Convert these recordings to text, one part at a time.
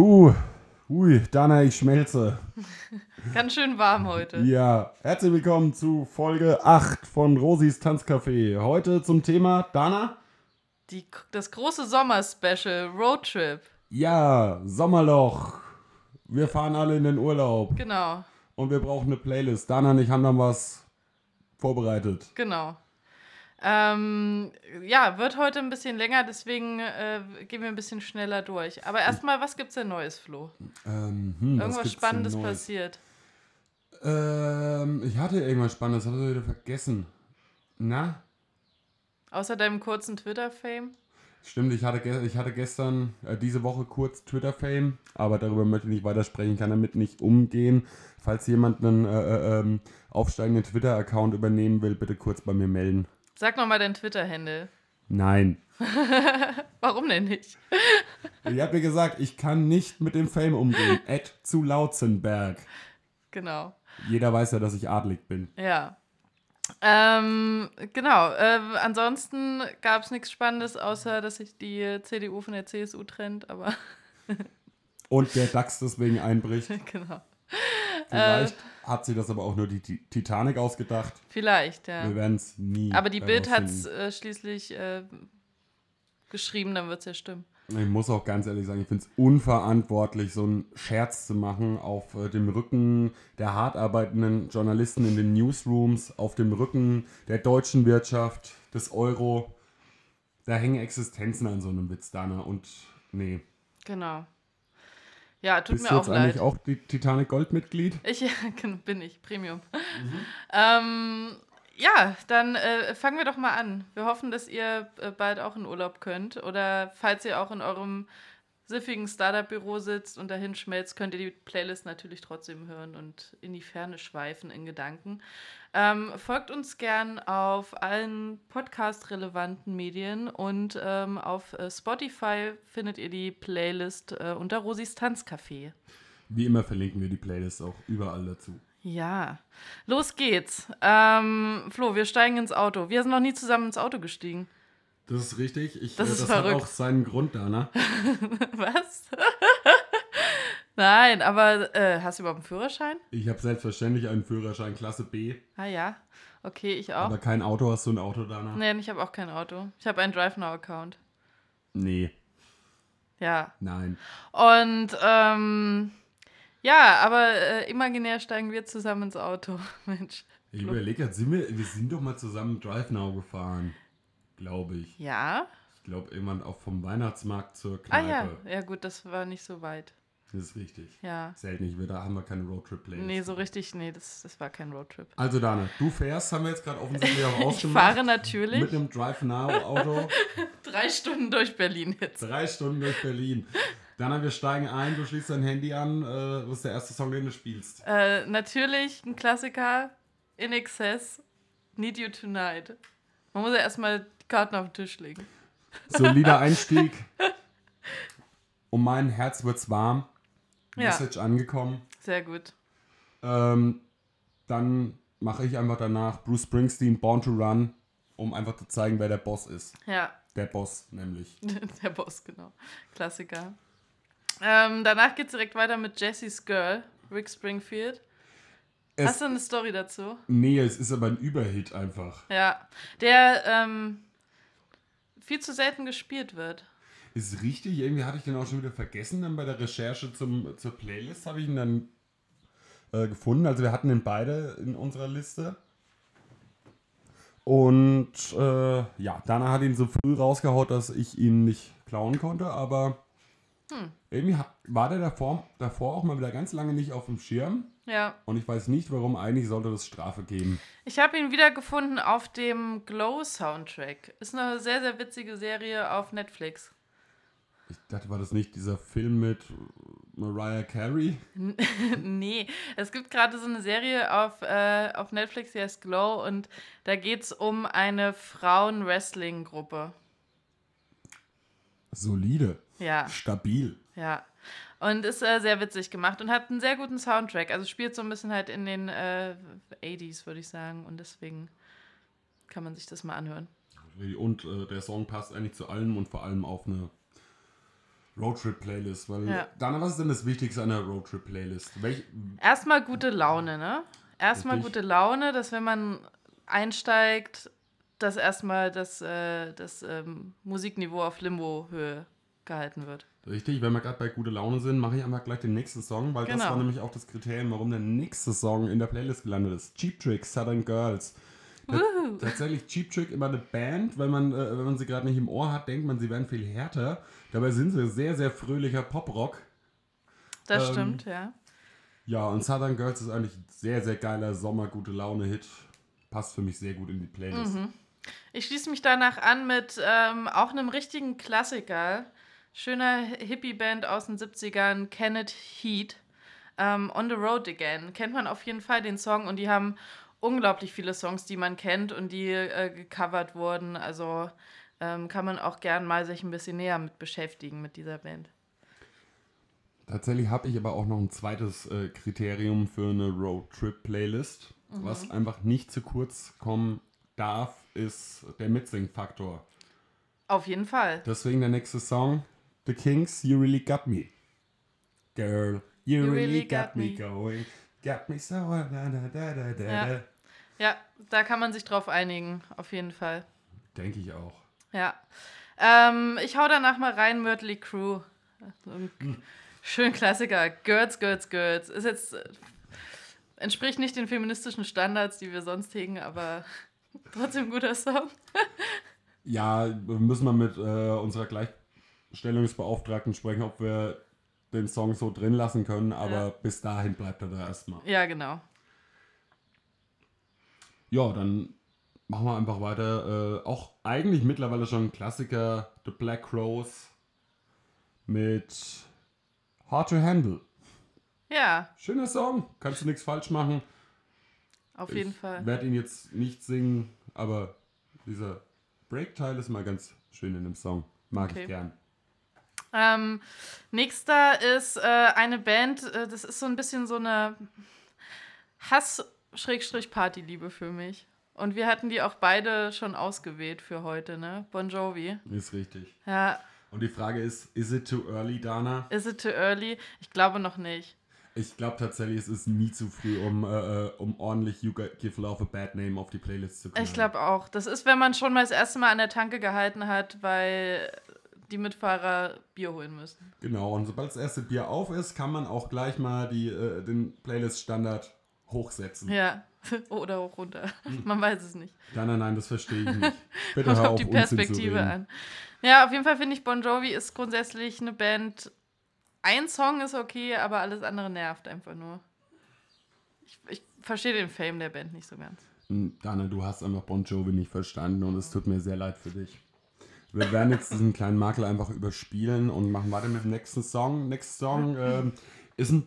Puh, ui, Dana, ich schmelze. Ganz schön warm heute. Ja, herzlich willkommen zu Folge 8 von Rosis Tanzcafé. Heute zum Thema Dana. Die, das große Sommer-Special, Roadtrip. Ja, Sommerloch. Wir fahren alle in den Urlaub Genau, und wir brauchen eine Playlist. Dana und ich haben dann was vorbereitet. genau. Ähm, ja, wird heute ein bisschen länger, deswegen äh, gehen wir ein bisschen schneller durch. Aber erstmal, was gibt's denn Neues, Flo? Ähm, hm, was Irgendwas Spannendes passiert. Ähm, ich hatte irgendwas Spannendes, habe ich wieder vergessen. Na? Außer deinem kurzen Twitter-Fame. Stimmt, ich hatte, ich hatte gestern, äh, diese Woche kurz Twitter-Fame, aber darüber möchte ich nicht weitersprechen, kann damit nicht umgehen. Falls jemand einen äh, äh, ähm, aufsteigenden Twitter-Account übernehmen will, bitte kurz bei mir melden. Sag nochmal dein Twitter-Handle. Nein. Warum denn nicht? Ich habe mir gesagt, ich kann nicht mit dem Fame umgehen. Ed zu Lautzenberg. Genau. Jeder weiß ja, dass ich adlig bin. Ja. Ähm, genau. Äh, ansonsten gab es nichts Spannendes, außer dass sich die CDU von der CSU trennt, aber Und der DAX deswegen einbricht. genau. Vielleicht hat sie das aber auch nur die Ti- Titanic ausgedacht. Vielleicht, ja. Wir werden es nie. Aber die Bild hat es äh, schließlich äh, geschrieben, dann wird es ja stimmen. Ich muss auch ganz ehrlich sagen, ich finde es unverantwortlich, so einen Scherz zu machen auf äh, dem Rücken der hart arbeitenden Journalisten in den Newsrooms, auf dem Rücken der deutschen Wirtschaft, des Euro. Da hängen Existenzen an so einem Witz, Dana. Und nee. Genau. Ja, tut Bist mir du auch jetzt leid. eigentlich auch die Titanic Gold-Mitglied? Ich bin ich, Premium. Ähm, ja, dann äh, fangen wir doch mal an. Wir hoffen, dass ihr äh, bald auch in Urlaub könnt. Oder falls ihr auch in eurem siffigen Startup-Büro sitzt und dahin schmelzt, könnt ihr die Playlist natürlich trotzdem hören und in die Ferne schweifen in Gedanken. Ähm, folgt uns gern auf allen podcast-relevanten Medien und ähm, auf äh, Spotify findet ihr die Playlist äh, unter Rosis Tanzcafé. Wie immer verlinken wir die Playlist auch überall dazu. Ja, los geht's. Ähm, Flo, wir steigen ins Auto. Wir sind noch nie zusammen ins Auto gestiegen. Das ist richtig. Ich, Das äh, ist das hat verrückt. auch seinen Grund, Dana. Was? Nein, aber äh, hast du überhaupt einen Führerschein? Ich habe selbstverständlich einen Führerschein Klasse B, Ah ja, okay, ich auch. aber kein Auto. Hast du ein Auto, Dana? Nein, ich habe auch kein Auto. Ich habe einen DriveNow-Account. Nee, Ja. nein. Und ähm, ja, aber äh, imaginär steigen wir zusammen ins Auto. Mensch. Ich überlege sind wir, wir sind doch mal zusammen Drive Now gefahren, glaube ich. Ja? Ich glaube, irgendwann auch vom Weihnachtsmarkt zur Ah Kneipe. ja. Ja, gut, das war nicht so weit. Das ist richtig. Ja. Selten nicht, da haben wir keine Roadtrip-Playlist. Nee, so richtig, nee, das, das war kein Roadtrip. Also Dana, du fährst, haben wir jetzt gerade offensichtlich auch Ich ausgemacht. fahre natürlich Mit einem Drive Now-Auto, drei Stunden durch Berlin jetzt. drei Stunden durch Berlin. Dana, wir steigen ein, du schließt dein Handy an. Äh, was ist der erste Song, den du spielst? Äh, natürlich ein Klassiker, In Excess, Need You Tonight. Man muss ja erstmal Karten auf den Tisch legen. Solider Einstieg. Um mein Herz wird's warm. Ja. Message angekommen. Sehr gut. Ähm, dann mache ich einfach danach Bruce Springsteen, Born to Run, um einfach zu zeigen, wer der Boss ist. Ja, Der Boss nämlich. der Boss, genau. Klassiker. Ähm, danach geht's direkt weiter mit Jessie's Girl, Rick Springfield. Es, Hast du eine Story dazu? nee, es ist aber ein Überhit einfach. Ja, der ähm, viel zu selten gespielt wird. Ist richtig, irgendwie hatte ich den auch schon wieder vergessen. Dann bei der Recherche zum, zur Playlist habe ich ihn dann äh, gefunden. Also wir hatten ihn beide in unserer Liste. Und äh, ja, Dana hat ihn so früh rausgehaut, dass ich ihn nicht klauen konnte, aber irgendwie ha- war der davor, davor auch mal wieder ganz lange nicht auf dem Schirm. Ja. Und ich weiß nicht, warum. Eigentlich sollte das Strafe geben. Ich habe ihn wiedergefunden auf dem Glow Soundtrack. Ist eine sehr, sehr witzige Serie auf Netflix. Ich dachte, war das nicht dieser Film mit Mariah Carey? nee, es gibt gerade so eine Serie auf, äh, auf Netflix, die heißt Glow und da geht es um eine Frauen-Wrestling-Gruppe. Solide, Ja, stabil. ja. Und ist äh, sehr witzig gemacht und hat einen sehr guten Soundtrack. Also spielt so ein bisschen halt in den äh, 80s, würde ich sagen. Und deswegen kann man sich das mal anhören. Und äh, der Song passt eigentlich zu allem und vor allem auf eine Roadtrip-Playlist, weil Ja. Dana, was ist denn das Wichtigste an der Roadtrip-Playlist? Welch, Erstmal gute Laune, ne? Erstmal Richtig. gute Laune, dass wenn man einsteigt, dass erstmal das, äh, das ähm, Musikniveau auf Limbo-Höhe gehalten wird. richtig, wenn wir gerade bei gute Laune sind, mache ich einfach gleich den nächsten Song, weil das Genau. war nämlich auch das Kriterium, warum der nächste Song in der Playlist gelandet ist. Cheap Trick, Southern Girls. Ta- Tatsächlich Cheap Trick immer eine Band, wenn man, äh, wenn man sie gerade nicht im Ohr hat, denkt man, sie wären viel härter. Dabei sind sie sehr, sehr fröhlicher Poprock. Das Ähm, stimmt, ja. Ja, und Southern Girls ist eigentlich ein sehr, sehr geiler Sommer-Gute-Laune-Hit. Passt für mich sehr gut in die Playlist. Mhm. Ich schließe mich danach an mit ähm, auch einem richtigen Klassiker. Schöner Hippie-Band aus den 70ern, Kenneth Heat. Ähm, On the Road Again. Kennt man auf jeden Fall den Song und die haben unglaublich viele Songs, die man kennt und die äh, gecovert wurden. Also ähm, kann man auch gern mal sich ein bisschen näher mit beschäftigen mit dieser Band. Tatsächlich habe ich aber auch noch ein zweites äh, Kriterium für eine Roadtrip-Playlist. Was einfach nicht zu kurz kommen darf, ist der Mitsing-Faktor. Auf jeden Fall. Deswegen der nächste Song, The Kings, You Really Got Me. Girl, you, really, got, me going. Got me so... Da, da, da, da, da. Ja. Ja, da kann man sich drauf einigen, auf jeden Fall. Denke ich auch. Ja. Ähm, ich hau danach mal rein, Mötley Crew. Schön Klassiker. Girls, Girls, Girls. Ist jetzt. äh, Entspricht nicht den feministischen Standards, die wir sonst hegen, aber trotzdem guter Song. Ja, wir müssen mal mit äh, unserer Gleichstellungsbeauftragten sprechen, ob wir den Song so drin lassen können, aber Ja. bis dahin bleibt er da erstmal. Ja, genau. Ja, dann machen wir einfach weiter. Äh, auch eigentlich mittlerweile schon ein Klassiker, The Black Crows mit Hard to Handle. Ja, Schöner Song, kannst du nichts falsch machen. auf jeden ich Fall. werde ihn jetzt nicht singen, aber dieser Break-Teil ist mal ganz schön in dem Song. Mag Okay. ich gern. Ähm, nächster ist äh, eine Band, äh, das ist so ein bisschen so eine Hass-Party-Liebe für mich. Und wir hatten die auch beide schon ausgewählt für heute, ne? Bon Jovi. Ist richtig. Ja, Und die Frage ist, is it too early, Dana? is it too early? Ich glaube noch nicht. Ich glaube tatsächlich, es ist nie zu früh, um, äh, äh, um ordentlich You Give Love a Bad Name auf die Playlist zu kommen. Ich glaube auch. Das ist, wenn man schon mal das erste Mal an der Tanke gehalten hat, weil die Mitfahrer Bier holen müssen. Genau, und sobald das erste Bier auf ist, kann man auch gleich mal die, äh, den Playlist-Standard hochsetzen. Ja. Oder auch runter. Man weiß es nicht. Nein, nein, nein, das verstehe ich nicht. Bitte Kommt hör auf die Perspektive an. Ja, auf jeden Fall finde ich Bon Jovi ist grundsätzlich eine Band. Ein Song ist okay, aber alles andere nervt einfach nur. Ich, ich verstehe den Fame der Band nicht so ganz. Hm, Dana, du hast einfach Bon Jovi nicht verstanden und es tut mir sehr leid für dich. Wir werden jetzt diesen kleinen Makel einfach überspielen und machen weiter mit dem nächsten Song. Nächster Song ähm, ist ein,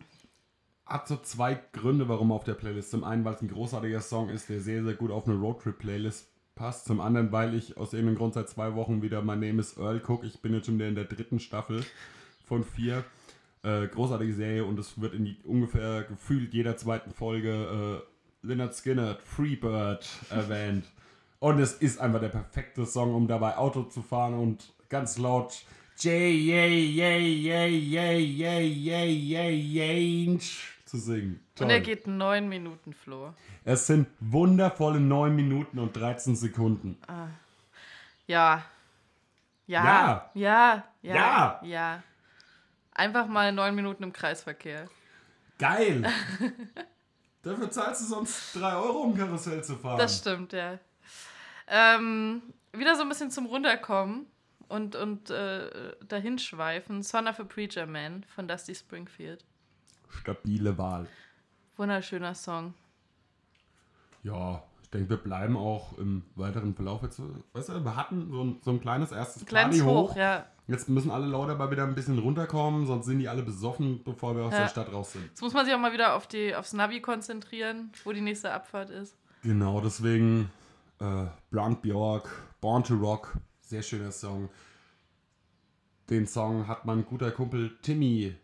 hat so zwei Gründe, warum auf der Playlist. Zum einen, weil es ein großartiger Song ist, der sehr, sehr gut auf eine Roadtrip-Playlist passt. Zum anderen, weil ich aus irgendeinem Grund seit zwei Wochen wieder My Name is Earl gucke. Ich bin jetzt schon wieder in der dritten Staffel von vier. Äh, großartige Serie und es wird in die, ungefähr gefühlt jeder zweiten Folge äh, Leonard Skinner, Freebird erwähnt. Und es ist einfach der perfekte Song, um dabei Auto zu fahren und ganz laut Jay, yay, yay, yay, yay, yay, yay, yay, zu singen. Toll. Und er geht neun Minuten, Flo. Es sind wundervolle neun Minuten und 13 Sekunden. Ah. Ja. Ja. Ja. Ja. Ja. ja. Einfach mal neun Minuten im Kreisverkehr. Geil! Dafür zahlst du sonst drei Euro, um Karussell zu fahren. Das stimmt, ja. Ähm, wieder so ein bisschen zum Runterkommen und, und äh, dahinschweifen. Son of a Preacher Man von Dusty Springfield. Stabile Wahl. Wunderschöner Song. Ja, ich denke, wir bleiben auch im weiteren Verlauf jetzt. Weißt du, wir hatten so ein, so ein kleines erstes Kleines Party Hoch, ja. Jetzt müssen alle Leute aber wieder ein bisschen runterkommen, sonst sind die alle besoffen, bevor wir aus Ja. der Stadt raus sind. Jetzt muss man sich auch mal wieder auf die, aufs Navi konzentrieren, wo die nächste Abfahrt ist. Genau, deswegen äh, Blunt Bjork, Born to Rock, sehr schöner Song. Den Song hat mein guter Kumpel Timmy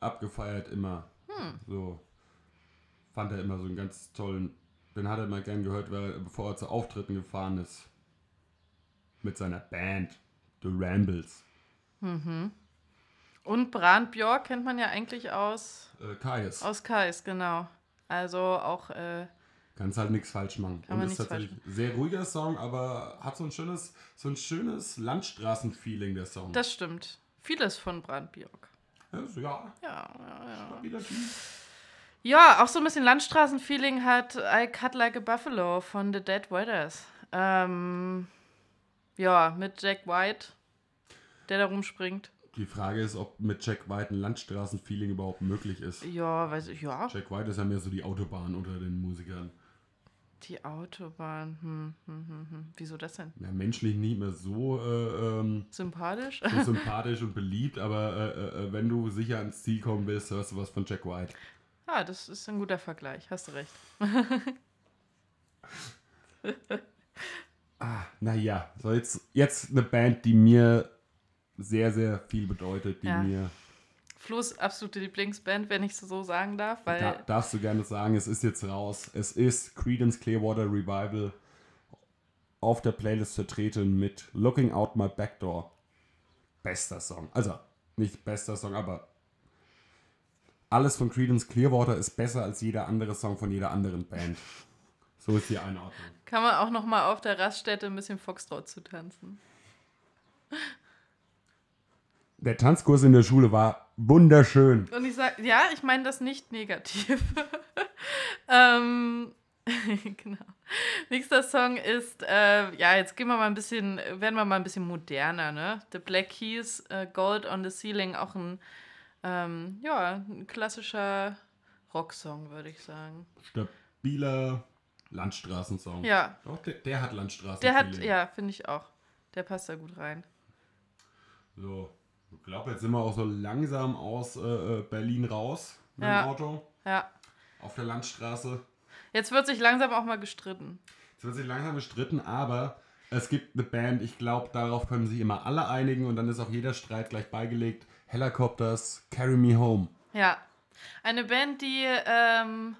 abgefeiert immer. So fand er immer so einen ganz tollen. Den hat er immer gern gehört, weil, bevor er zu Auftritten gefahren ist. Mit seiner Band, The Rambles. Und Brand Björk kennt man ja eigentlich aus, Äh, Kais. aus Kais, genau. Also auch, äh, Kannst halt nichts falsch machen. Kann und ist tatsächlich ein sehr ruhiger Song, aber hat so ein schönes, so ein schönes Landstraßen-Feeling, der Song. das stimmt. Vieles von Brand Björk. ja, ja, Ja, ja. Ja, auch so ein bisschen Landstraßen-Feeling hat I Cut Like a Buffalo von The Dead Weathers. Ähm, ja, mit Jack White, der da rumspringt. Die Frage ist, ob mit Jack White ein Landstraßen-Feeling überhaupt möglich ist. Ja, weiß ich, ja. Jack White ist ja mehr so die Autobahn unter den Musikern. Die Autobahn. Hm, hm, hm, hm. Wieso das denn? Ja, menschlich nicht mehr so, äh, ähm, Sympathisch? so sympathisch und beliebt, aber äh, äh, wenn du sicher ans Ziel kommen willst, hörst du was von Jack White. ah, das ist ein guter Vergleich, hast du recht. Naja, so jetzt, jetzt eine Band, die mir sehr, sehr viel bedeutet, die Ja. mir, Flo's absolute Lieblingsband, wenn ich so sagen darf, weil da, darfst du gerne sagen, es ist jetzt raus. Es ist Creedence Clearwater Revival auf der Playlist vertreten mit Looking Out My Back Door. Bester Song. Also, nicht bester Song, aber alles von Creedence Clearwater ist besser als jeder andere Song von jeder anderen Band. So ist die Einordnung. kann man auch noch mal auf der Raststätte ein bisschen Foxtrot zu tanzen. Der Tanzkurs in der Schule war wunderschön. Und ich sage, ja, ich meine das nicht negativ. ähm, genau. Nächster Song ist, äh, ja, jetzt gehen wir mal ein bisschen, werden wir mal ein bisschen moderner, ne? The Black Keys, äh, Gold on the Ceiling, auch ein, ähm, ja, ein klassischer Rocksong, würde ich sagen. Stabiler Landstraßensong. Ja, Doch, der, der hat Landstraßen. der hat, ja, finde ich auch. Der passt da gut rein. So, ich glaube, jetzt sind wir auch so langsam aus äh, äh, Berlin raus mit Ja. dem Auto Ja. auf der Landstraße. Jetzt wird sich langsam auch mal gestritten. Es wird sich langsam gestritten, aber es gibt eine Band, ich glaube, darauf können sich immer alle einigen und dann ist auch jeder Streit gleich beigelegt. Helicopters, Carry Me Home. Ja. Eine Band, die ähm,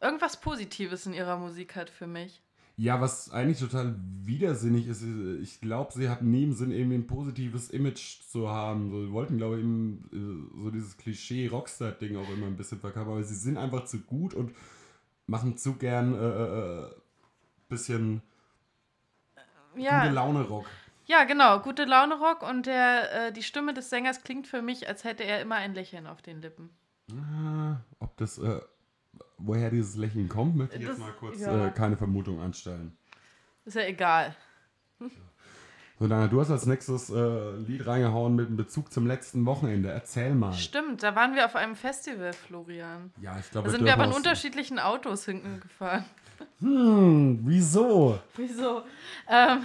irgendwas Positives in ihrer Musik hat für mich. Ja, was eigentlich total widersinnig ist, ich glaube, sie hatten nie im Sinn, irgendwie ein positives Image zu haben. So, sie wollten, glaube ich, eben, äh, so dieses Klischee-Rockstar-Ding auch immer ein bisschen verkaufen, aber sie sind einfach zu gut und machen zu gern äh, äh, äh, bisschen gute Ja, Laune-Rock. ja genau. Gute Laune Rock und der, äh, die Stimme des Sängers klingt für mich, als hätte er immer ein Lächeln auf den Lippen. Ah, ob das, äh, woher dieses Lächeln kommt, möchte ich Das- jetzt mal kurz ja. äh, keine Vermutung anstellen. Ist ja egal. So, Dana, du hast als nächstes äh, Lied reingehauen mit einem Bezug zum letzten Wochenende. Erzähl mal. Stimmt, da waren wir auf einem Festival, Florian. Ja, ich glaube, Da sind wir aber in unterschiedlichen Autos hingefahren. Hm, wieso? Wieso? Ähm,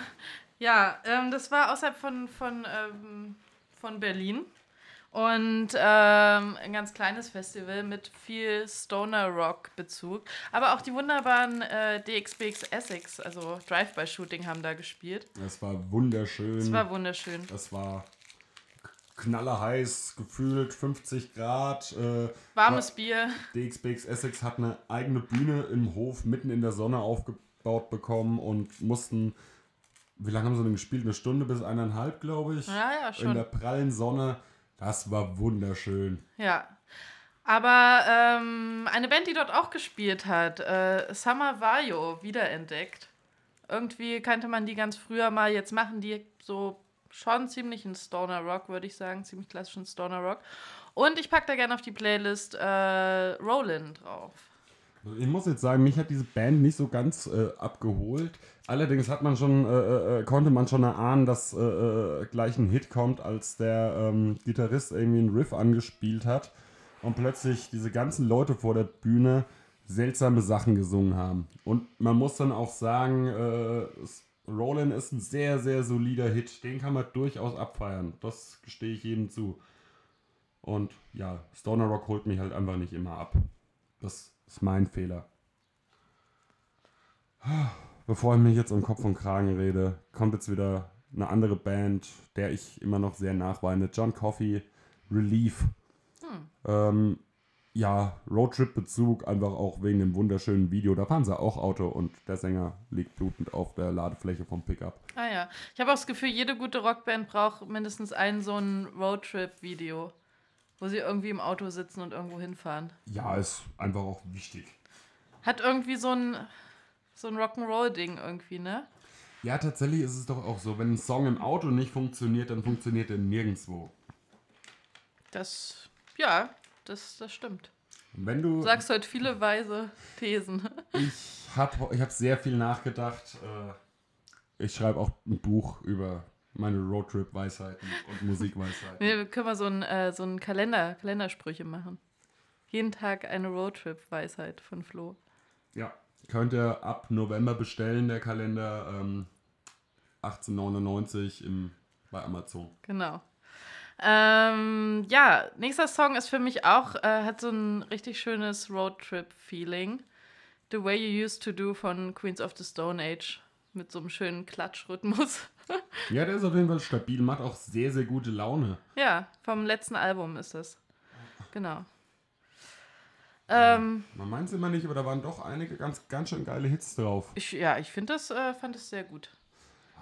ja, ähm, das war außerhalb von, von, ähm, von Berlin. Und ähm, ein ganz kleines Festival mit viel Stoner-Rock-Bezug. Aber auch die wunderbaren äh, DXBX Essex, also Drive-by-Shooting, haben da gespielt. Es war wunderschön. Das war wunderschön. Das war knallerheiß, gefühlt 50 Grad. Äh, Warmes Bier. DXBX Essex hat eine eigene Bühne im Hof mitten in der Sonne aufgebaut bekommen und mussten, wie lange haben sie denn gespielt? Eine Stunde bis eineinhalb, glaube ich. Ja, ja, In der schon. prallen Sonne. Das war wunderschön. Ja. Aber ähm, eine Band, die dort auch gespielt hat, äh, Summer Vajo, wiederentdeckt. Irgendwie kannte man die ganz früher mal. Jetzt machen die so schon ziemlich einen Stoner Rock, würde ich sagen. Ziemlich klassischen Stoner Rock. Und ich packe da gerne auf die Playlist äh, Roland drauf. Ich muss jetzt sagen, mich hat diese Band nicht so ganz äh, abgeholt. Allerdings hat man schon, äh, äh, konnte man schon erahnen, dass äh, äh, gleich ein Hit kommt, als der ähm, Gitarrist irgendwie einen Riff angespielt hat und plötzlich diese ganzen Leute vor der Bühne seltsame Sachen gesungen haben. Und man muss dann auch sagen, äh, Roland ist ein sehr, sehr solider Hit. Den kann man durchaus abfeiern. Das gestehe ich jedem zu. Und ja, Stoner Rock holt mich halt einfach nicht immer ab. Das ist mein Fehler. Bevor ich mich jetzt um Kopf und Kragen rede, kommt jetzt wieder eine andere Band, der ich immer noch sehr nachweine. John Coffey, Relief. Ähm, ja, Roadtrip-Bezug, einfach auch wegen dem wunderschönen Video. Da fahren sie auch Auto und der Sänger liegt blutend auf der Ladefläche vom Pickup. Ah ja. Ich habe auch das Gefühl, jede gute Rockband braucht mindestens ein so ein Roadtrip-Video. wo sie irgendwie im Auto sitzen und irgendwo hinfahren. Ja, ist einfach auch wichtig. Hat irgendwie so ein, so ein Rock'n'Roll-Ding irgendwie, ne? Ja, tatsächlich ist es doch auch so, wenn ein Song im Auto nicht funktioniert, dann funktioniert er nirgendwo. Das, ja, das, das stimmt. Und wenn du. Sagst heute viele weise Thesen. Ich habe ich hab sehr viel nachgedacht. Äh, Ich schreibe auch ein Buch über meine Roadtrip-Weisheiten und Musikweisheiten. Wir können mal so einen äh, so einen Kalender, Kalendersprüche machen. Jeden Tag eine Roadtrip-Weisheit von Flo. Ja, könnt ihr ab November bestellen, der Kalender. Ähm, 1899 im, bei Amazon. Genau. Ähm, ja, nächster Song ist für mich auch, äh, hat so ein richtig schönes Roadtrip-Feeling. The Way You Used to Do von Queens of the Stone Age. Mit so einem schönen Klatschrhythmus. Ja, der ist auf jeden Fall stabil, macht auch sehr, sehr gute Laune. ja, vom letzten Album ist es. Genau. Ähm, Man meint es immer nicht, aber da waren doch einige ganz, ganz schön geile Hits drauf. ich, ja, ich finde das, äh, fand das sehr gut.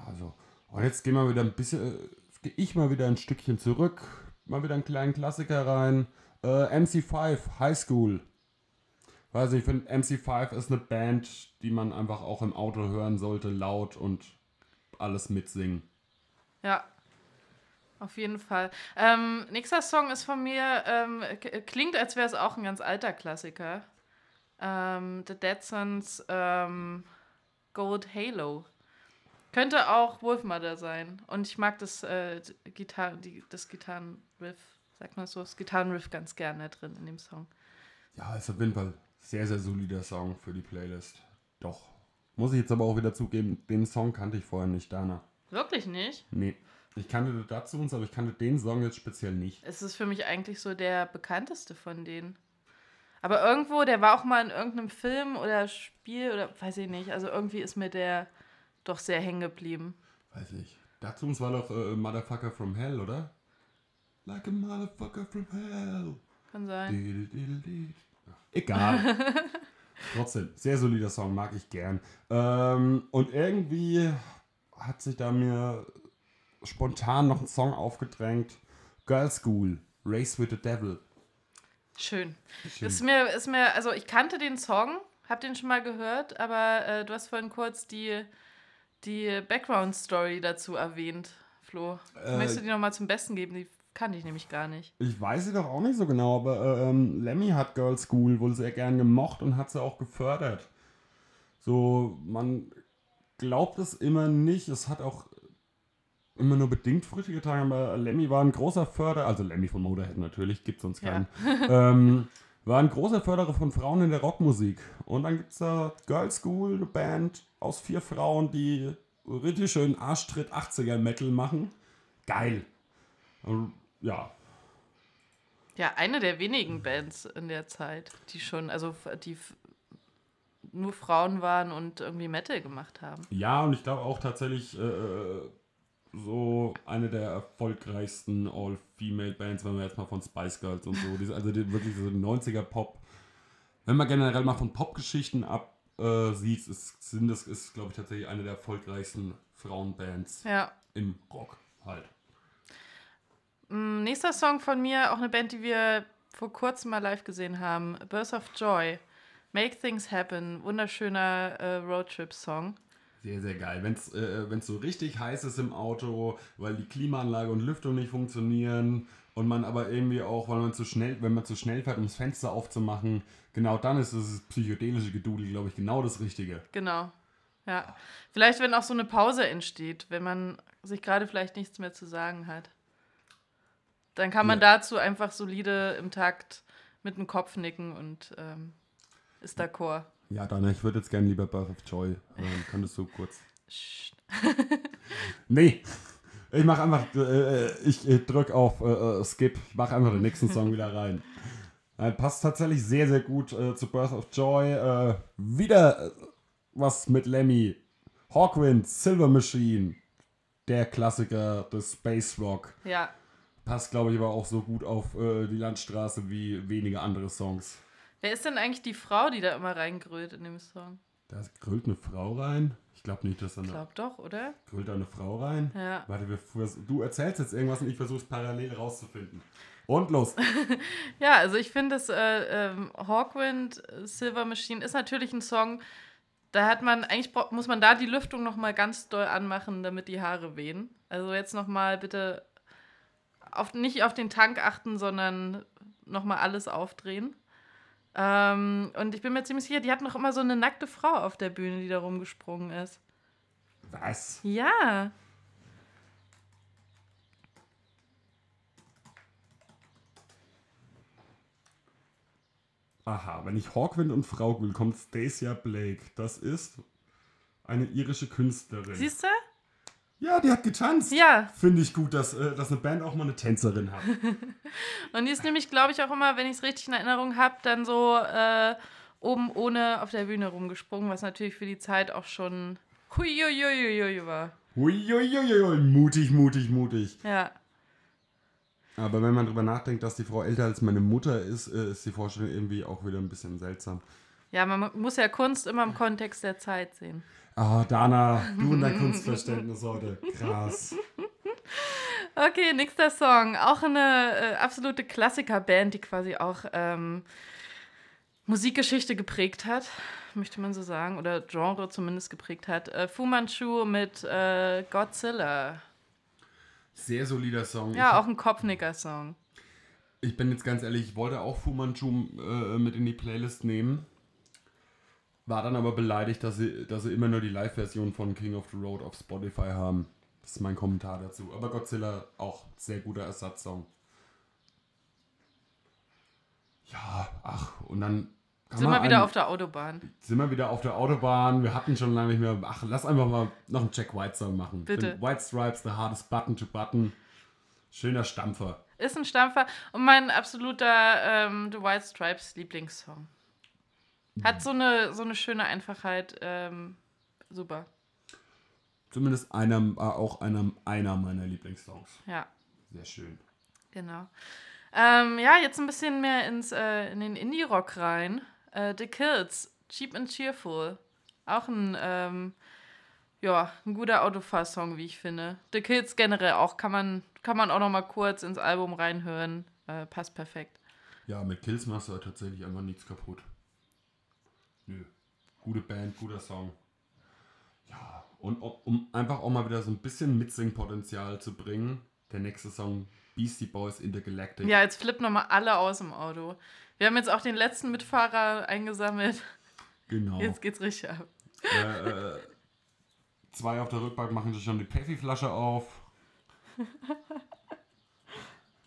Also, und jetzt gehen wir wieder ein bisschen, äh, gehe ich mal wieder ein Stückchen zurück, mal wieder einen kleinen Klassiker rein. Äh, MC5, High School. Weiß nicht, ich finde MC5 ist eine Band, die man einfach auch im Auto hören sollte, laut und alles mitsingen. Ja, auf jeden Fall. Ähm, nächster Song ist von mir, ähm, klingt, als wäre es auch ein ganz alter Klassiker. Ähm, The Dead Sons ähm, Gold Halo. Könnte auch Wolfmother sein. Und ich mag das, äh, Gitar die, das Gitarrenriff, sagt man so, das Gitarrenriff ganz gerne drin in dem Song. Ja, ist auf jeden Fall sehr, sehr solider Song für die Playlist. Doch. Muss ich jetzt aber auch wieder zugeben, den Song kannte ich vorher nicht, Dana. Wirklich nicht? Nee. Ich kannte dazu uns, aber ich kannte den Song jetzt speziell nicht. Es ist für mich eigentlich so der bekannteste von denen. Aber irgendwo, der war auch mal in irgendeinem Film oder Spiel oder weiß ich nicht. Also irgendwie ist mir der doch sehr hängen geblieben. Weiß ich. Dazu uns war doch äh, Motherfucker from Hell, oder? Like a motherfucker from hell. Kann sein. Egal. Trotzdem, sehr solider Song, mag ich gern. Ähm, und irgendwie hat sich da mir spontan noch ein Song aufgedrängt. Girl School, Race with the Devil. Schön. Schön. Ist mir, ist mir, also ich kannte den Song, hab den schon mal gehört, aber äh, du hast vorhin kurz die, die Background-Story dazu erwähnt, Flo. Äh, Möchtest du die nochmal zum Besten geben? Die kannte ich nämlich gar nicht. Ich weiß sie doch auch nicht so genau, aber ähm, Lemmy hat Girl School wohl sehr gern gemocht und hat sie auch gefördert. So, man glaubt es immer nicht. Es hat auch immer nur bedingt Früchte getragen, aber Lemmy war ein großer Förderer, also Lemmy von Motorhead natürlich, gibt es sonst keinen. ähm, war ein großer Förderer von Frauen in der Rockmusik. Und dann gibt es da Girl School, eine Band aus vier Frauen, die richtig schön Arschtritt 80er Metal machen. Geil. Und, ja, Ja, eine der wenigen Bands in der Zeit, die schon, also die nur Frauen waren und irgendwie Metal gemacht haben. Ja, und ich glaube auch tatsächlich äh, so eine der erfolgreichsten All-Female-Bands, wenn man jetzt mal von Spice Girls und so, diese, also wirklich so 90er-Pop. Wenn man generell mal von Popgeschichten ab äh, ist, sind das ist, glaube ich, tatsächlich eine der erfolgreichsten Frauenbands Ja. im Rock halt. Mm, Nächster Song von mir, auch eine Band, die wir vor kurzem mal live gesehen haben. Birth of Joy. Make Things Happen. Wunderschöner äh, Roadtrip-Song. Sehr, sehr geil. Wenn es äh, wenn's so richtig heiß ist im Auto, weil die Klimaanlage und Lüftung nicht funktionieren und man aber irgendwie auch, weil man zu schnell, wenn man zu schnell fährt, um das Fenster aufzumachen, genau dann ist das psychedelische Gedudel, glaube ich, genau das Richtige. Genau. Ja. Vielleicht, wenn auch so eine Pause entsteht, wenn man sich gerade vielleicht nichts mehr zu sagen hat. Dann kann man Ja. dazu einfach solide im Takt mit dem Kopf nicken und ähm, ist d'accord. Ja, Dana, ich würde jetzt gerne lieber Birth of Joy. Ähm, könntest du kurz. Nee. Ich mache einfach, äh, ich äh, drück auf äh, äh, Skip. Ich mache einfach den nächsten Song wieder rein. Äh, passt tatsächlich sehr, sehr gut äh, zu Birth of Joy. Äh, wieder äh, was mit Lemmy. Hawkwind, Silver Machine. Der Klassiker des Space Rock. Ja. Passt, glaube ich, aber auch so gut auf äh, die Landstraße wie wenige andere Songs. Wer ist denn eigentlich die Frau, die da immer reingrölt in dem Song? Da grüllt eine Frau rein. Ich glaube nicht, dass da Ich eine, glaube doch, oder? grüllt da eine Frau rein. Ja. Warte, wir, du erzählst jetzt irgendwas und ich versuche es parallel rauszufinden. Und los. Ja, also ich finde, das äh, ähm, Hawkwind Silver Machine ist natürlich ein Song, da hat man, eigentlich muss man da die Lüftung nochmal ganz doll anmachen, damit die Haare wehen. Also jetzt nochmal bitte auf, nicht auf den Tank achten, sondern nochmal alles aufdrehen. Ähm, und ich bin mir ziemlich sicher, die hat noch immer so eine nackte Frau auf der Bühne, die da rumgesprungen ist. Was? Ja. Aha, wenn ich Hawkwind und Frau google, kommt Stacia Blake. Das ist eine irische Künstlerin. Siehst du? Ja, die hat getanzt. Ja. Finde ich gut, dass, äh, dass eine Band auch mal eine Tänzerin hat. Und die ist nämlich, glaube ich, auch immer, wenn ich es richtig in Erinnerung habe, dann so äh, oben ohne auf der Bühne rumgesprungen, was natürlich für die Zeit auch schon huiuiuiui war. Huiuiuiui, mutig, mutig, mutig. Ja. Aber wenn man drüber nachdenkt, dass die Frau älter als meine Mutter ist, äh, ist die Vorstellung irgendwie auch wieder ein bisschen seltsam. Ja, man muss ja Kunst immer im Kontext der Zeit sehen. Ah, Dana, du und dein Kunstverständnis heute. Krass. Okay, nächster Song. Auch eine äh, absolute Klassikerband, die quasi auch ähm, Musikgeschichte geprägt hat, möchte man so sagen, oder Genre zumindest geprägt hat. Äh, Fu Manchu mit äh, Godzilla. Sehr solider Song. Ja, auch ein Kopfnicker-Song. Ich bin jetzt ganz ehrlich, ich wollte auch Fu Manchu äh, mit in die Playlist nehmen. War dann aber beleidigt, dass sie, dass sie immer nur die Live-Version von King of the Road auf Spotify haben. Das ist mein Kommentar dazu. Aber Godzilla auch sehr guter Ersatzsong. Ja, ach, und dann Sind wir wieder einen- auf der Autobahn. sind wir wieder auf der Autobahn. Wir hatten schon lange nicht mehr. Ach, lass einfach mal noch einen Jack White Song machen. Bitte. Den White Stripes, The Hardest Button to Button. Schöner Stampfer. Ist ein Stampfer und mein absoluter ähm, The White Stripes Lieblingssong. Hat so eine, so eine schöne Einfachheit. Ähm, super. Zumindest einer, äh, auch einer, einer meiner Lieblingssongs. Ja, Sehr schön. genau. Ähm, ja, jetzt ein bisschen mehr ins, äh, in den Indie-Rock rein. Äh, The Kills, Cheap and Cheerful. Auch ein, ähm, ja, ein guter Autofahr-Song, wie ich finde. The Kills generell auch, kann man, kann man auch noch mal kurz ins Album reinhören. Äh, passt perfekt. Ja, mit Kills machst du halt tatsächlich einfach nichts kaputt. Nö. Gute Band, guter Song. Ja, und um einfach auch mal wieder so ein bisschen Mitsingpotenzial zu bringen, der nächste Song Beastie Boys Intergalactic. Ja, jetzt flippen nochmal alle aus im Auto. Wir haben jetzt auch den letzten Mitfahrer eingesammelt. Genau. Jetzt geht's richtig ab. Äh, äh, zwei auf der Rückbank machen sich schon die Peffi-Flasche auf.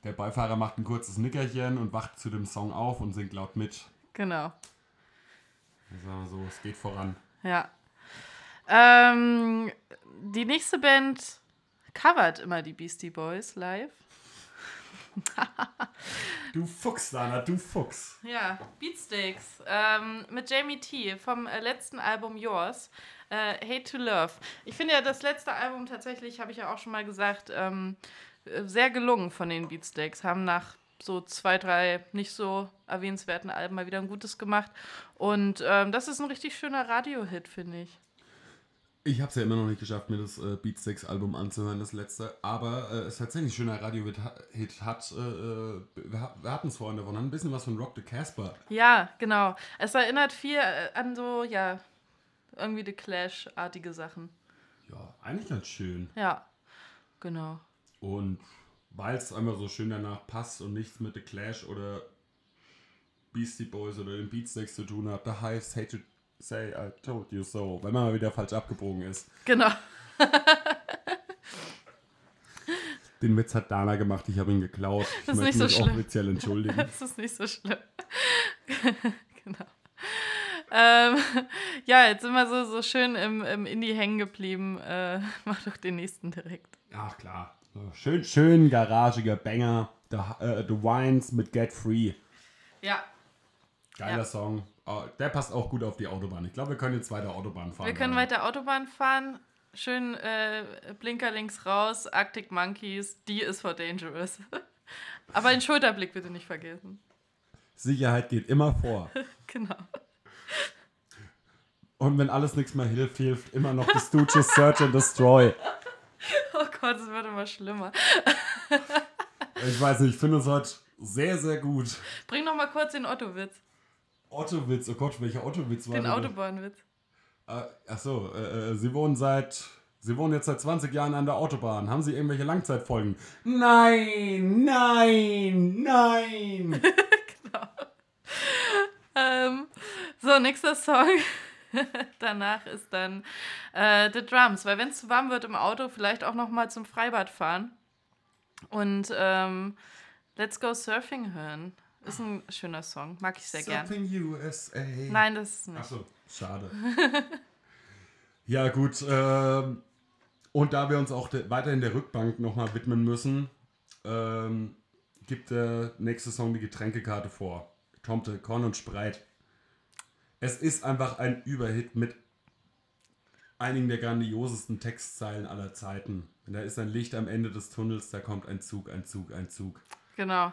Der Beifahrer macht ein kurzes Nickerchen und wacht zu dem Song auf und singt laut mit. Genau. Sagen wir so, es geht voran. Ja. Ähm, die nächste Band covert immer die Beastie Boys live. Du Fuchs, Dana, du Fuchs. Ja, Beatsteaks ähm, mit Jamie T vom äh, letzten Album Yours. Äh, Hate to Love. Ich finde ja das letzte Album tatsächlich, habe ich ja auch schon mal gesagt, ähm, äh, sehr gelungen von den Beatsteaks. Haben nach so zwei, drei nicht so erwähnenswerten Alben mal wieder ein gutes gemacht. Und ähm, das ist ein richtig schöner Radio-Hit, finde ich. Ich habe es ja immer noch nicht geschafft, mir das äh, Beatsteaks-Album anzuhören, das letzte. Aber äh, es ist tatsächlich ein schöner Radio-Hit. Hat, äh, wir ha- wir hatten es vorhin davon, ein bisschen was von Rock the Casper. Ja, genau. Es erinnert viel äh, an so, ja, irgendwie The Clash-artige Sachen. Ja, eigentlich ganz schön. Ja, genau. Und weil es einfach so schön danach passt und nichts mit The Clash oder Beastie Boys oder den Beatsteaks zu tun hat, da heißt Hate to say I told you so, wenn man mal wieder falsch abgebogen ist. Genau. Den Witz hat Dana gemacht, ich habe ihn geklaut. Ich Das ist möchte nicht so mich schlimm. offiziell entschuldigen. Das ist nicht so schlimm. genau. Ähm, ja, jetzt sind wir so, so schön im, im Indie hängen geblieben. Äh, mach doch den nächsten direkt. Ach klar. Schön, schön garagiger Banger. The, äh, The Wines mit Get Free. Ja, Geiler Ja. Song. Oh, der passt auch gut auf die Autobahn. Ich glaube, wir können jetzt weiter Autobahn fahren. wir können weiter Autobahn fahren. Schön äh, Blinker links raus, Arctic Monkeys, die ist for dangerous. Aber den Schulterblick bitte nicht vergessen. Sicherheit geht immer vor. Genau. Und wenn alles nichts mehr hilft, hilft immer noch die Stooges Search and Destroy. Oh Gott, es wird immer schlimmer. Ich weiß nicht, ich finde es heute sehr, sehr gut. Bring noch mal kurz den Otto-Witz. Otto-Witz, oh Gott, welcher Otto-Witz war Den das? Autobahnwitz. Äh, achso, äh, Sie wohnen seit. Sie wohnen jetzt seit 20 Jahren an der Autobahn. Haben Sie irgendwelche Langzeitfolgen? Nein, nein, nein. Ähm, so, nächster Song. Danach ist dann äh, The Drums, weil wenn es zu warm wird im Auto, vielleicht auch noch mal zum Freibad fahren und ähm, Let's Go Surfing hören. Ist ein schöner Song, mag ich sehr gern. Surfing USA. Nein, das ist nicht. Achso, schade. ja, gut. Ähm, und da wir uns auch de weiterhin der Rückbank nochmal widmen müssen, ähm, gibt der nächste Song die Getränkekarte vor. Tomte, Korn und Spreit. Es ist einfach ein Überhit mit einigen der grandiosesten Textzeilen aller Zeiten. Und da ist ein Licht am Ende des Tunnels, da kommt ein Zug, ein Zug, ein Zug. Genau.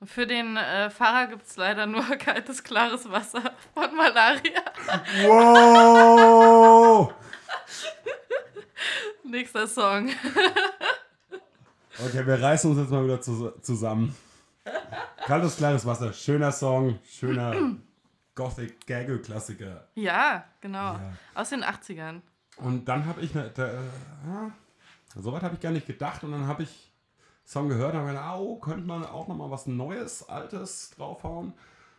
Und für den äh, Fahrer gibt es leider nur kaltes, klares Wasser von Malaria. Wow! Nächster Song. Okay, wir reißen uns jetzt mal wieder zus zusammen. Kaltes, klares Wasser, schöner Song, schöner Gothic Gaggle-Klassiker. Ja, genau. Ja. Aus den 80ern. Und dann habe ich, ne, da, äh, ja, soweit habe ich gar nicht gedacht und dann habe ich Song gehört und habe gedacht, oh, könnte man auch nochmal was Neues, Altes draufhauen.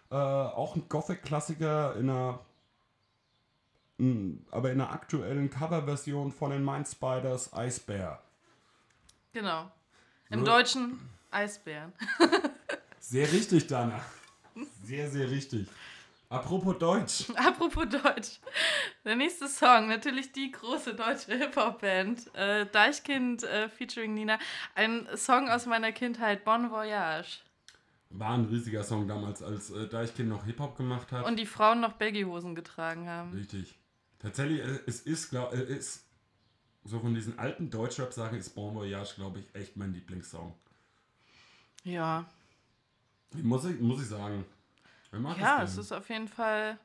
Äh, auch ein Gothic-Klassiker in einer, m, aber in einer aktuellen Coverversion von den Mind Spiders Eisbär. Genau. Im So. Deutschen Eisbären. Sehr richtig, Dana. Sehr, sehr richtig. Apropos Deutsch. Apropos Deutsch. Der nächste Song, natürlich die große deutsche Hip-Hop-Band. Äh, Deichkind äh, featuring Nina. Ein Song aus meiner Kindheit, Bon Voyage. War ein riesiger Song damals, als äh, Deichkind noch Hip-Hop gemacht hat. Und die Frauen noch Baggy-Hosen getragen haben. Richtig. Tatsächlich, äh, es ist, glaub, äh, ist so von diesen alten Deutschrap-Sachen ist Bon Voyage, glaube ich, echt mein Lieblingssong. Ja. Muss ich, muss ich sagen. Ja, es denn? ist auf jeden Fall.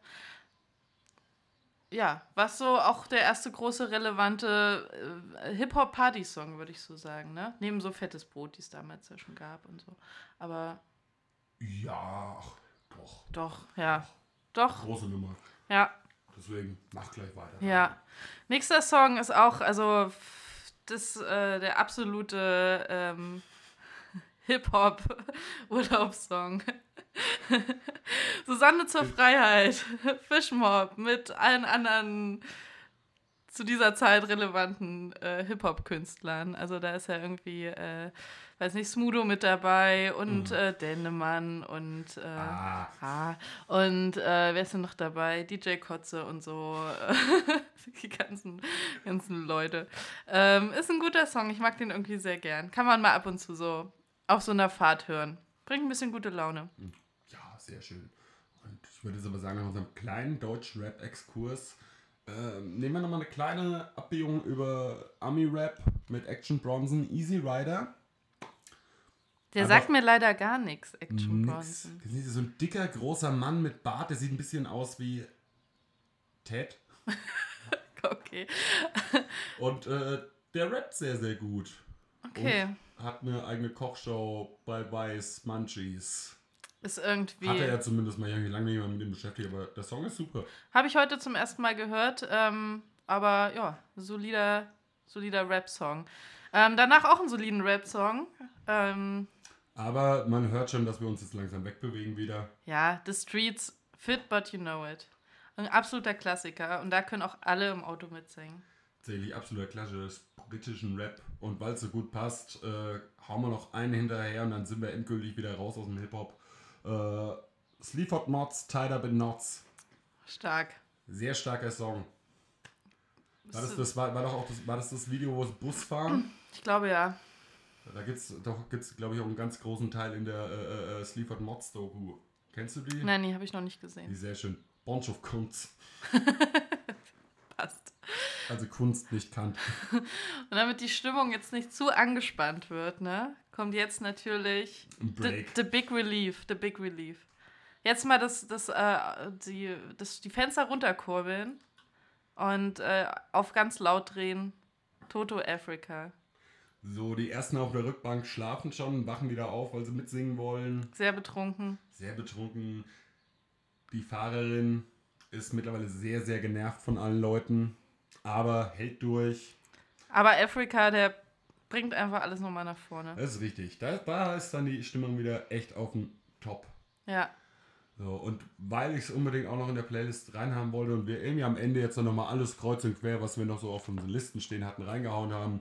Ja, was so auch der erste große relevante äh, Hip-Hop-Party-Song, würde ich so sagen, ne? Neben so fettes Brot, die es damals ja schon gab und so. Aber Ja, ach, doch. doch, ja. Doch, Große Nummer. ja. Deswegen mach gleich weiter. Ja. Nächster Song ist auch, also das, äh, der absolute ähm, Hip-Hop-Urlaubssong. Susanne zur Freiheit, Fischmob mit allen anderen zu dieser Zeit relevanten äh, Hip-Hop-Künstlern. Also da ist ja irgendwie, äh, weiß nicht, Smudo mit dabei und äh, Dennemann und äh, Ah, Ah, und äh, wer ist denn noch dabei? DJ Kotze und so. Die ganzen, ganzen Leute. Ähm, ist ein guter Song. Ich mag den irgendwie sehr gern. Kann man mal ab und zu so auf so einer Fahrt hören. Bringt ein bisschen gute Laune. ja, sehr schön. Und ich würde jetzt aber sagen, nach unserem kleinen Deutsch-Rap-Exkurs ähm, nehmen wir nochmal eine kleine Abbiegung über Ami-Rap mit Action Bronson, Easy Rider. Der Aber- sagt mir leider gar nichts, Action Nix. Bronson. Das ist so ein dicker, großer Mann mit Bart, der sieht ein bisschen aus wie Ted. Okay. Und äh, der rappt sehr, sehr gut. Okay. Und hat eine eigene Kochshow bei Weiß Munchies. Ist irgendwie. Hatte er zumindest mal irgendwie lange nicht mehr mit dem beschäftigt, aber der Song ist super. Habe ich heute zum ersten Mal gehört. Ähm, aber ja, solider, solider Rap-Song. Ähm, danach auch einen soliden Rap-Song. Ähm, Aber man hört schon, dass wir uns jetzt langsam wegbewegen wieder. Ja, The Streets, Fit But You Know It. Ein absoluter Klassiker und da können auch alle im Auto mitsingen. Tatsächlich absoluter Klasse des britischen Rap. Und weil es so gut passt, äh, hauen wir noch einen hinterher und dann sind wir endgültig wieder raus aus dem Hip-Hop. Äh, Sleaford Mods, Tied Up in Knots. Stark. Sehr starker Song. War das, das, war, war, doch auch das, war das das Video, wo es Bus fahren? Ich glaube ja. Da gibt es doch, gibt's, glaube ich, auch einen ganz großen Teil in der äh, äh, Sleaford Mods Doku. Kennst du die? Nein, die habe ich noch nicht Die gesehen. ist sehr schön. Bunch of Kunst. Also Kunst nicht kannt. Und damit die Stimmung jetzt nicht zu angespannt wird, ne, kommt jetzt natürlich the, the Big Relief. The Big Relief. Jetzt mal das, das, äh, die, das, die Fenster runterkurbeln Und äh, auf ganz laut drehen. Toto Africa. So, die ersten auf der Rückbank schlafen schon, wachen wieder auf, weil sie mitsingen wollen. Sehr betrunken. Sehr betrunken. Die Fahrerin ist mittlerweile sehr, sehr genervt von allen Leuten, aber hält durch. Aber Africa, der bringt einfach alles nochmal nach vorne. Das ist richtig. Da, da ist dann die Stimmung wieder echt auf dem Top. Ja. So, und weil ich es unbedingt auch noch in der Playlist reinhaben wollte und wir irgendwie am Ende jetzt noch mal alles kreuz und quer, was wir noch so auf unseren Listen stehen hatten, reingehauen haben.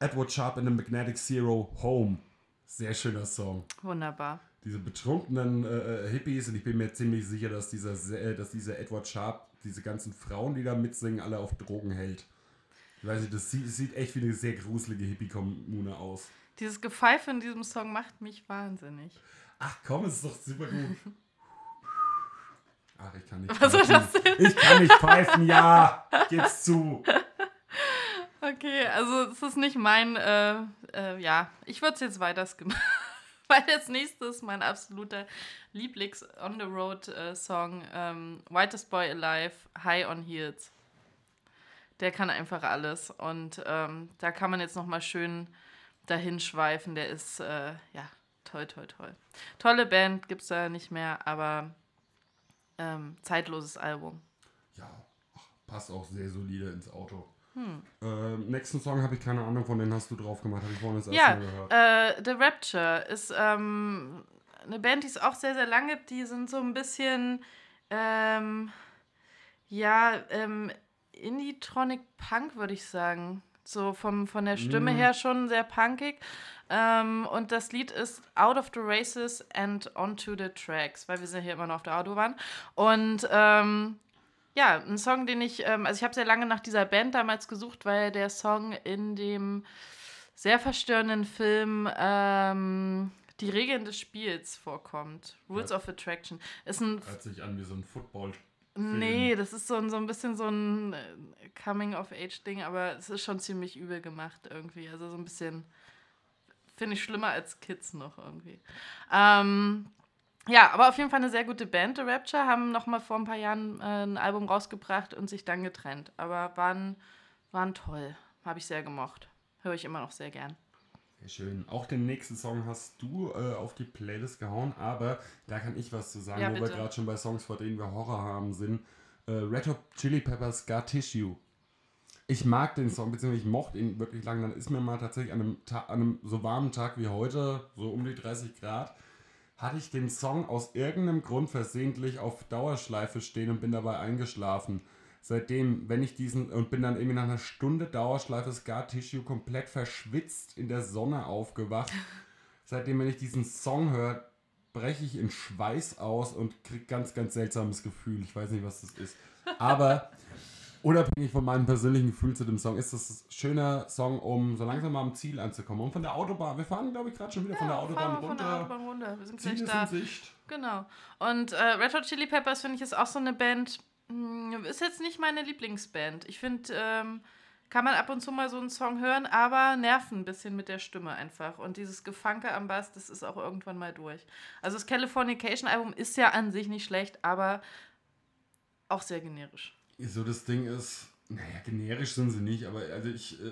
Edward Sharp in the Magnetic Zero Home. Sehr schöner Song. Wunderbar. Diese betrunkenen äh, Hippies und ich bin mir ziemlich sicher, dass dieser, äh, dass dieser Edward Sharp diese ganzen Frauen, die da mitsingen, alle auf Drogen hält. Ich weiß nicht, das sieht, sieht echt wie eine sehr gruselige Hippie-Kommune aus. Dieses Gepfeife in diesem Song macht mich wahnsinnig. Ach komm, es ist doch super gut. Ach, ich kann nicht Was soll das denn? Ich kann nicht pfeifen, ja. Gib's zu. Okay, also es ist nicht mein, äh, äh, ja, ich würde es jetzt weiter skimmen. Weil als nächstes mein absoluter Lieblings-On-the-Road-Song, ähm, Whitest Boy Alive, High on Heels. Der kann einfach alles. Und ähm, da kann man jetzt nochmal schön dahin schweifen. Der ist, äh, ja, toll, toll, toll. Tolle Band gibt es da nicht mehr, aber ähm, zeitloses Album. Ja, passt auch sehr solide ins Auto. Hm. Äh, nächsten Song habe ich keine Ahnung, von denen hast du drauf gemacht, habe ich vorhin das erste Ja, Mal gehört. äh, The Rapture ist ähm, eine Band, die es auch sehr, sehr lange gibt. Die sind so ein bisschen, ähm, ja, ähm, Indie-Tronic Punk, würde ich sagen. So vom, von der Stimme Mhm. her schon sehr punkig. Ähm, und das Lied ist Out of the Races and Onto the Tracks, weil wir sind hier immer noch auf der Autobahn. Und ähm, ja, ein Song, den ich, ähm, also ich habe sehr lange nach dieser Band damals gesucht, weil der Song in dem sehr verstörenden Film ähm, Die Regeln des Spiels vorkommt. Rules Ja. of Attraction. Ist ein Hört sich an wie so ein Football. Nee, das ist so ein, so ein bisschen so ein äh, Coming-of-Age-Ding, aber es ist schon ziemlich übel gemacht irgendwie. Also so ein bisschen, finde ich schlimmer als Kids noch irgendwie. Ähm, ja, aber auf jeden Fall eine sehr gute Band, The Rapture, haben noch mal vor ein paar Jahren äh, ein Album rausgebracht und sich dann getrennt. Aber waren, waren toll, habe ich sehr gemocht. Höre ich immer noch sehr gern. Sehr schön. Auch den nächsten Song hast du äh, auf die Playlist gehauen, aber da kann ich was zu sagen, Ja, wo wir bitte. gerade schon bei Songs, vor denen wir Horror haben, sind. Äh, Red Hot Chili Peppers Scar Tissue. Ich mag den Song, beziehungsweise ich mochte ihn wirklich lange. Dann ist mir mal tatsächlich an einem, Ta an einem so warmen Tag wie heute, so um die 30 Grad, hatte ich den Song aus irgendeinem Grund versehentlich auf Dauerschleife stehen und bin dabei eingeschlafen. Seitdem, wenn ich diesen und bin dann irgendwie nach einer Stunde Dauerschleife Scar Tissue komplett verschwitzt in der Sonne aufgewacht. Seitdem, wenn ich diesen Song höre, breche ich in Schweiß aus und kriege ganz, ganz seltsames Gefühl. Ich weiß nicht, was das ist. Aber unabhängig von meinem persönlichen Gefühl zu dem Song, ist das ein schöner Song, um so langsam mal am Ziel anzukommen. Und von der Autobahn, wir fahren, glaube ich, gerade schon wieder von der Autobahn wir von runter. der Autobahn runter. Wir sind Ziel gleich ist da. Sicht. Genau. Und äh, Red Hot Chili Peppers finde ich ist auch so eine Band, mh, ist jetzt nicht meine Lieblingsband. Ich finde, ähm, kann man ab und zu mal so einen Song hören, aber nerven ein bisschen mit der Stimme einfach. Und dieses Gefanke am Bass, das ist auch irgendwann mal durch. Also das Californication Album ist ja an sich nicht schlecht, aber auch sehr generisch. So, das Ding ist, naja, generisch sind sie nicht, aber also ich äh,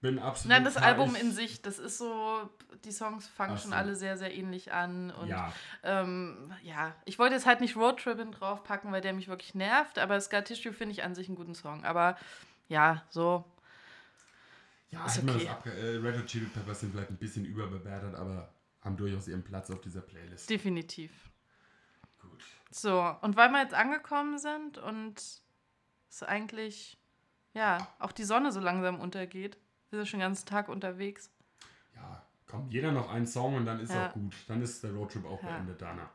bin absolut. Nein, das Album in sich, das ist so, die Songs fangen Ach schon so. alle sehr, sehr ähnlich an. Und Ja, Ähm, ja, ich wollte jetzt halt nicht Roadtrippin draufpacken, weil der mich wirklich nervt, aber Scar Tissue finde ich an sich einen guten Song. Aber ja, so. ja ist okay. das abge äh, Red Hot Chili Peppers sind vielleicht ein bisschen überbewertet, aber haben durchaus ihren Platz auf dieser Playlist. Definitiv. Gut. So, und weil wir jetzt angekommen sind und es eigentlich, ja, auch die Sonne so langsam untergeht, wir sind schon den ganzen Tag unterwegs. Ja, kommt jeder noch einen Song und dann ist Ja. auch gut. Dann ist der Roadtrip auch Ja. beendet, Dana.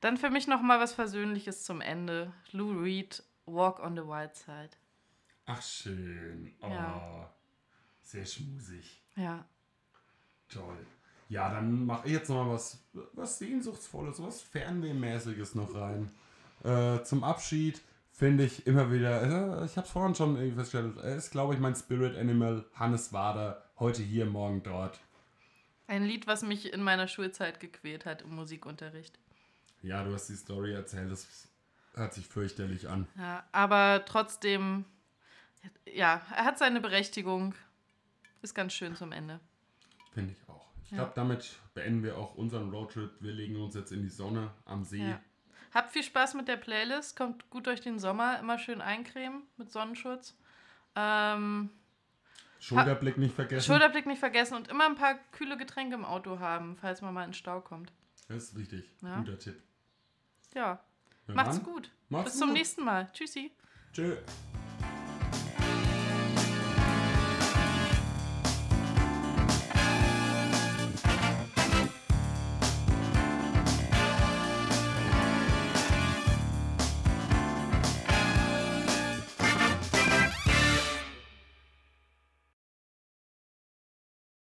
Dann für mich noch mal was Versöhnliches zum Ende. Lou Reed, Walk on the Wild Side. Ach, schön. Oh, Ja. sehr schmusig. Ja. Toll. Ja, dann mache ich jetzt noch mal was, was Sehnsuchtsvolles, was Fernwehmäßiges noch rein. Äh, zum Abschied finde ich immer wieder, äh, ich habe es vorhin schon irgendwie festgestellt, er ist, glaube ich, mein Spirit Animal, Hannes Wader, heute hier, morgen dort. Ein Lied, was mich in meiner Schulzeit gequält hat im Musikunterricht. Ja, du hast die Story erzählt, das Hört sich fürchterlich an. Ja, aber trotzdem, ja, er hat seine Berechtigung. Ist ganz schön zum Ende. Finde ich auch. Ich Ja. glaube, damit beenden wir auch unseren Roadtrip. Wir legen uns jetzt in die Sonne am See. Ja. Habt viel Spaß mit der Playlist. Kommt gut durch den Sommer. Immer schön eincremen mit Sonnenschutz. Ähm, Schulterblick nicht vergessen. Schulterblick nicht vergessen und immer ein paar kühle Getränke im Auto haben, falls man mal in Stau kommt. das ist richtig. Ja. Guter Tipp. Ja, Ja, macht's dann, gut. Macht's Bis zum gut. nächsten Mal. Tschüssi. Tschö.